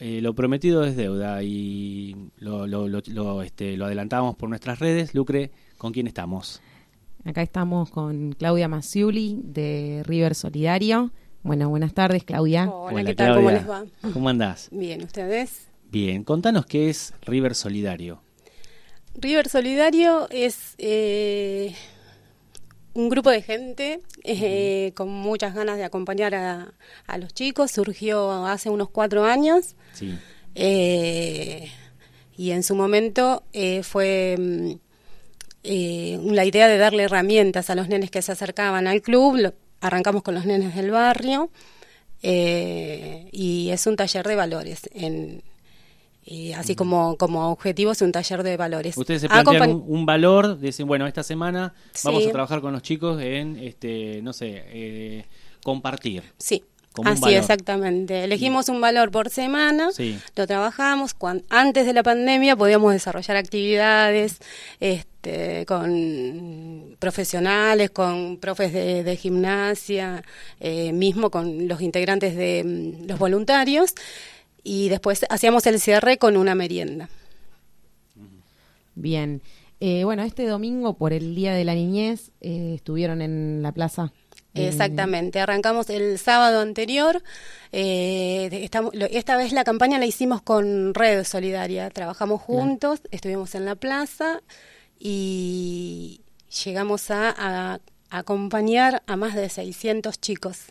eh, lo prometido es deuda y lo, lo, lo, este, lo adelantamos por nuestras redes. Lucre, ¿con quién estamos? Acá estamos con Claudia Maciuli de River Solidario. Bueno, buenas tardes, Claudia. Hola, ¿qué tal? ¿Cómo les va? ¿Cómo andás? Bien, ¿ustedes? Bien, contanos qué es River Solidario. River Solidario es eh, un grupo de gente eh, con muchas ganas de acompañar a, los chicos. Surgió hace unos cuatro años. Sí. Eh, y en su momento fue mm, la idea de darle herramientas a los nenes que se acercaban al club. arrancamos con los nenes del barrio. y es un taller de valores en, y así como, como objetivo es un taller de valores. Ustedes se plantean un, valor, dicen, bueno, esta semana vamos a trabajar con los chicos en, este no sé, eh, compartir. Sí, Así, exactamente. Elegimos un valor por semana, lo trabajamos. Cuando, antes de la pandemia podíamos desarrollar actividades este, con profesionales, con profes de, gimnasia, eh, mismo con los integrantes de mm, los voluntarios y después hacíamos el cierre con una merienda. Bien. Eh, bueno, este domingo por el Día de la Niñez eh, estuvieron en la plaza. Exactamente, arrancamos el sábado anterior. Eh, esta vez la campaña la hicimos con Red Solidaria. Trabajamos juntos, estuvimos en la plaza y llegamos a, a acompañar a más de 600 chicos.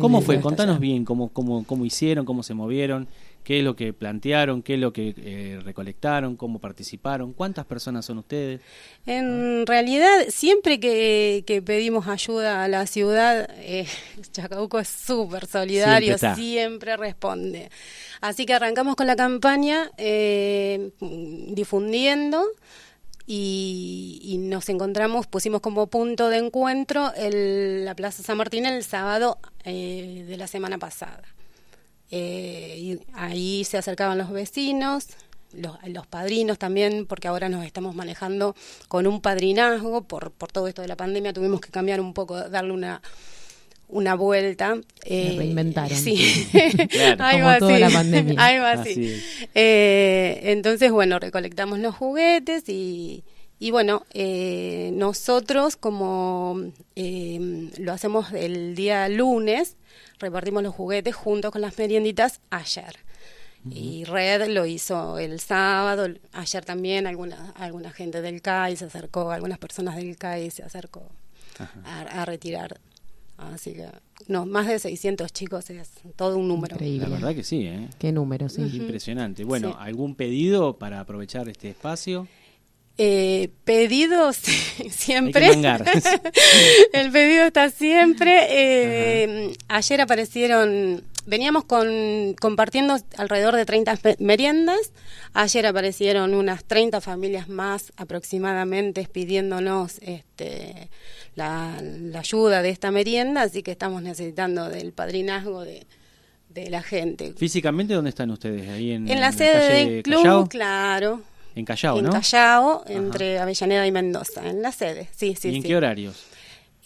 ¿Cómo fue? Contanos bien cómo, cómo, cómo hicieron, cómo se movieron, qué es lo que plantearon, qué es lo que eh, recolectaron, cómo participaron, cuántas personas son ustedes. En realidad, siempre que, pedimos ayuda a la ciudad, eh, Chacabuco es súper solidario, siempre, responde. Así que arrancamos con la campaña eh, difundiendo y, nos encontramos, pusimos como punto de encuentro el, la Plaza San Martín el sábado eh, de la semana pasada. Eh, y ahí se acercaban los vecinos, los, los, padrinos también, porque ahora nos estamos manejando con un padrinazgo, por, por todo esto de la pandemia tuvimos que cambiar un poco, darle una una vuelta. Eh, reinventaron. Sí, como toda la pandemia. así. Eh, entonces, bueno, recolectamos los juguetes y, y bueno, eh, nosotros como eh, lo hacemos el día lunes, repartimos los juguetes junto con las merienditas ayer. Y Red lo hizo el sábado, ayer también alguna, alguna gente del CAI se acercó, algunas personas del CAI se acercó a, retirar Así que, no, más de 600 chicos es todo un número. La verdad que sí, ¿eh? Qué número, sí. Impresionante. Bueno, ¿algún pedido para aprovechar este espacio? Eh, pedidos siempre. el pedido está siempre. Eh, ayer aparecieron, veníamos con, compartiendo alrededor de 30 meriendas. Ayer aparecieron unas 30 familias más aproximadamente pidiéndonos este, la, ayuda de esta merienda, así que estamos necesitando del padrinazgo de, la gente. ¿Físicamente dónde están ustedes? ¿Ahí en, en la sede del club, claro. En Callao, ¿no? En Callao, entre Avellaneda y Mendoza, en la sede, sí, sí. ¿Y en qué horarios?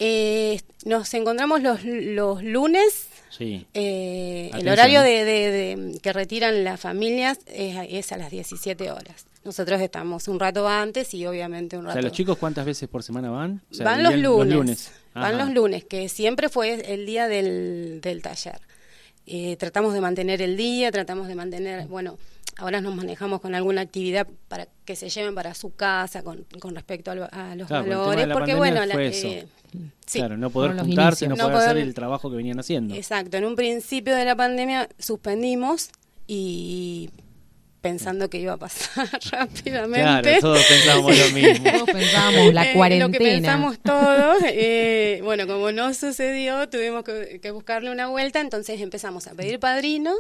Eh, nos encontramos los, los lunes. Sí. Eh, el horario de, que retiran las familias es, a las 17 horas. Nosotros estamos un rato antes y obviamente un rato. O sea, ¿los chicos cuántas veces por semana van? van los lunes. Van los lunes, que siempre fue el día del, del taller. Eh, tratamos de mantener el día, tratamos de mantener, bueno, ahora nos manejamos con alguna actividad para que se lleven para su casa con, con respecto a, los valores, porque bueno, la, eh, claro, no poder juntarse, no, poder hacer el trabajo que venían haciendo. Exacto, en un principio de la pandemia suspendimos y pensando que iba a pasar rápidamente. Claro, todos pensábamos lo mismo. Todos pensábamos la cuarentena. lo que pensamos todos. Eh, bueno, como no sucedió, tuvimos que, buscarle una vuelta, entonces empezamos a pedir padrinos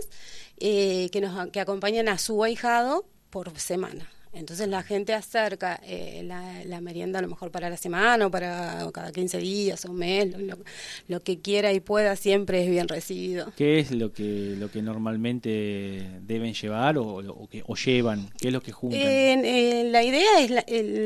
eh, que nos que acompañen a su ahijado por semana. Entonces la gente acerca eh, la, merienda a lo mejor para la semana o para cada 15 días o un mes, lo, que quiera y pueda siempre es bien recibido. ¿Qué es lo que lo que normalmente deben llevar o, que, o llevan? ¿Qué es lo que juntan? la idea es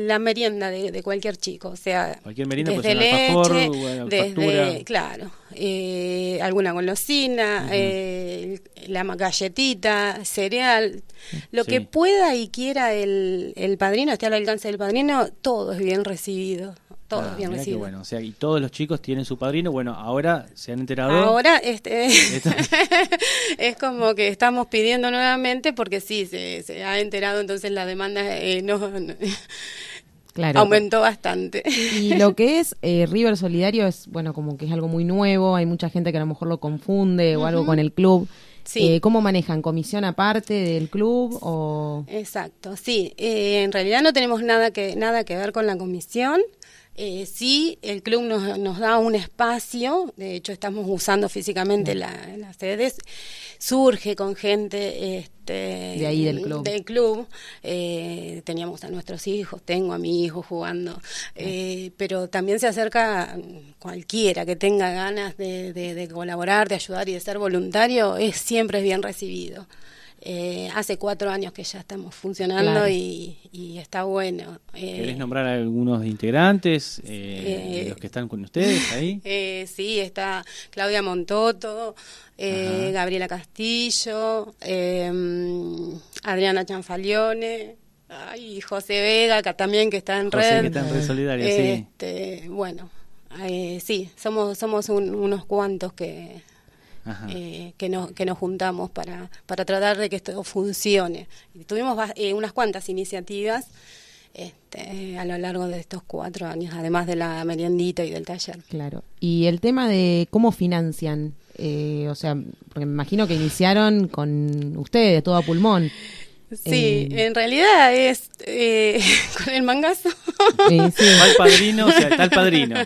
la, merienda de, cualquier chico, o sea, cualquier merienda desde leche, desde, claro, eh, alguna golosina, eh, la galletita, cereal, lo que pueda y quiera el, el padrino, esté al alcance del padrino, todo es bien recibido. Todo es ah, bien recibido. bueno, o sea, y todos los chicos tienen su padrino. Bueno, ahora se han enterado. Ahora este, es como que estamos pidiendo nuevamente porque sí, se, se ha enterado, entonces la demanda eh, no Claro. Aumentó bastante. Y lo que es eh, River Solidario es, bueno, como que es algo muy nuevo, hay mucha gente que a lo mejor lo confunde o algo con el club. Sí. Eh, ¿Cómo manejan? ¿Comisión aparte del club o...? Exacto, sí. Eh, en realidad no tenemos nada que, nada que ver con la comisión. Eh, sí, el club nos, nos, da un espacio, de hecho estamos usando físicamente la, las sedes, surge con gente este, de ahí del club. Del club. Eh, teníamos a nuestros hijos, tengo a mi hijo jugando, eh, pero también se acerca cualquiera que tenga ganas de, de, colaborar, de ayudar y de ser voluntario, es siempre es bien recibido. Eh, hace cuatro años que ya estamos funcionando y, está bueno. Eh, ¿Querés nombrar a algunos integrantes, eh, los que están con ustedes ahí? sí, está Claudia Montoto, Gabriela Castillo, Adriana Chanfalione. y José Vega, que también que está en José, que está en red solidaria, este, Bueno, sí, somos, somos unos cuantos que eh, que, nos, que nos juntamos para, para tratar de que esto funcione. tuvimos eh, unas cuantas iniciativas este, a lo largo de estos cuatro años, además de la meriendita y del taller. Claro. Y el tema de cómo financian, eh, o sea, porque me imagino que iniciaron con ustedes, todo a pulmón. Sí, en realidad es eh, con el mangazo. Sí, sí. Va el padrino, o sea, está el padrino.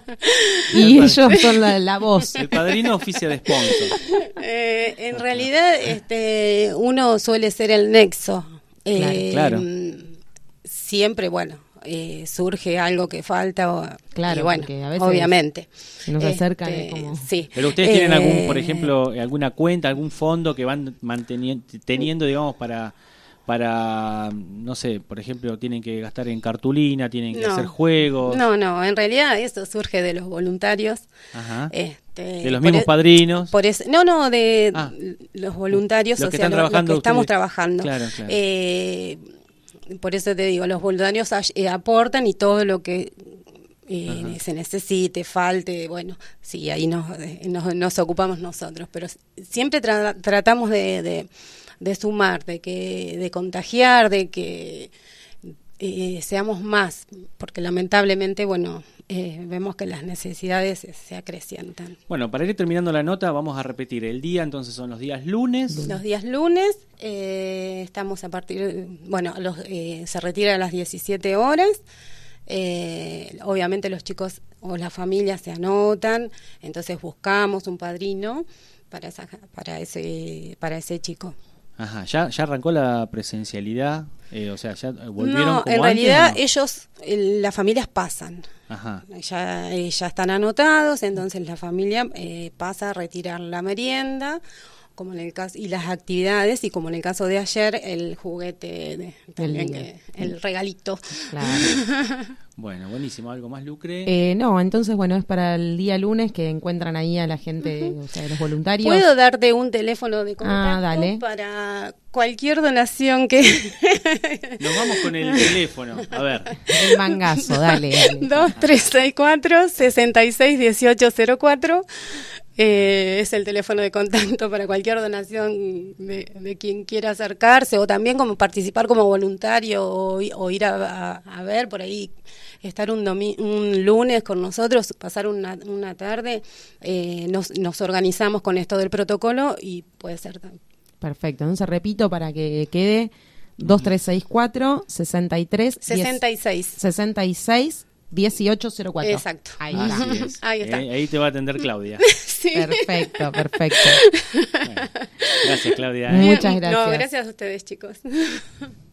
Y ellos son la, voz. El padrino oficia de sponsor. Eh, en realidad, este, uno suele ser el nexo. Eh, claro. Siempre, bueno, eh, surge algo que falta o, claro bueno a veces obviamente se nos acercan este, como... sí pero ustedes tienen algún por ejemplo alguna cuenta algún fondo que van manteniendo teniendo digamos para para, no sé, por ejemplo, tienen que gastar en cartulina, tienen que hacer juegos. No, no, en realidad eso surge de los voluntarios. Este, de los mismos e- padrinos. Por no, no, de ah. los voluntarios, o sea, los, que estamos trabajando. Claro, claro. Eh, por eso te digo, los voluntarios eh, aportan y todo lo que eh, se necesite, falte, bueno, sí, ahí nos, nos, ocupamos nosotros, pero siempre tratamos de de sumar, de que de contagiar, de que eh, seamos más, porque lamentablemente, bueno, eh, vemos que las necesidades se acrecientan. Bueno, para ir terminando la nota, vamos a repetir el día, entonces son los días lunes. Los días lunes, eh, estamos a partir, bueno, los, se retira a las 17 horas. obviamente los chicos o las familias se anotan, entonces buscamos un padrino para, esa, para, ese, para ese chico. Ajá, ¿ya, ya arrancó la presencialidad? Eh, o sea, ¿ya volvieron no, en realidad ellos, las familias pasan. Ajá. Ya, eh, ya están anotados, entonces la familia eh, pasa a retirar la merienda como en el caso y las actividades y como en el caso de ayer el juguete también el, regalito. Bueno buenísimo. Algo más lucre eh, no entonces bueno es para el día lunes que encuentran ahí a la gente o sea los voluntarios. Puedo darte un teléfono de contacto ah, para cualquier donación que nos vamos con el teléfono. A ver. El mangazo dale, dale. 2364 661804 eh, es el teléfono de contacto para cualquier donación de, quien quiera acercarse o también como participar como voluntario o, ir a, ver por ahí, estar un, un lunes con nosotros, pasar una, una tarde, eh, nos, nos organizamos con esto del protocolo y puede ser también. Perfecto, entonces repito para que quede 2364 63 66 66 1804. Exacto. Ahí, está. Eh, ahí te va a atender Claudia. Perfecto, perfecto. gracias, Claudia. Muchas gracias. No, gracias a ustedes, chicos.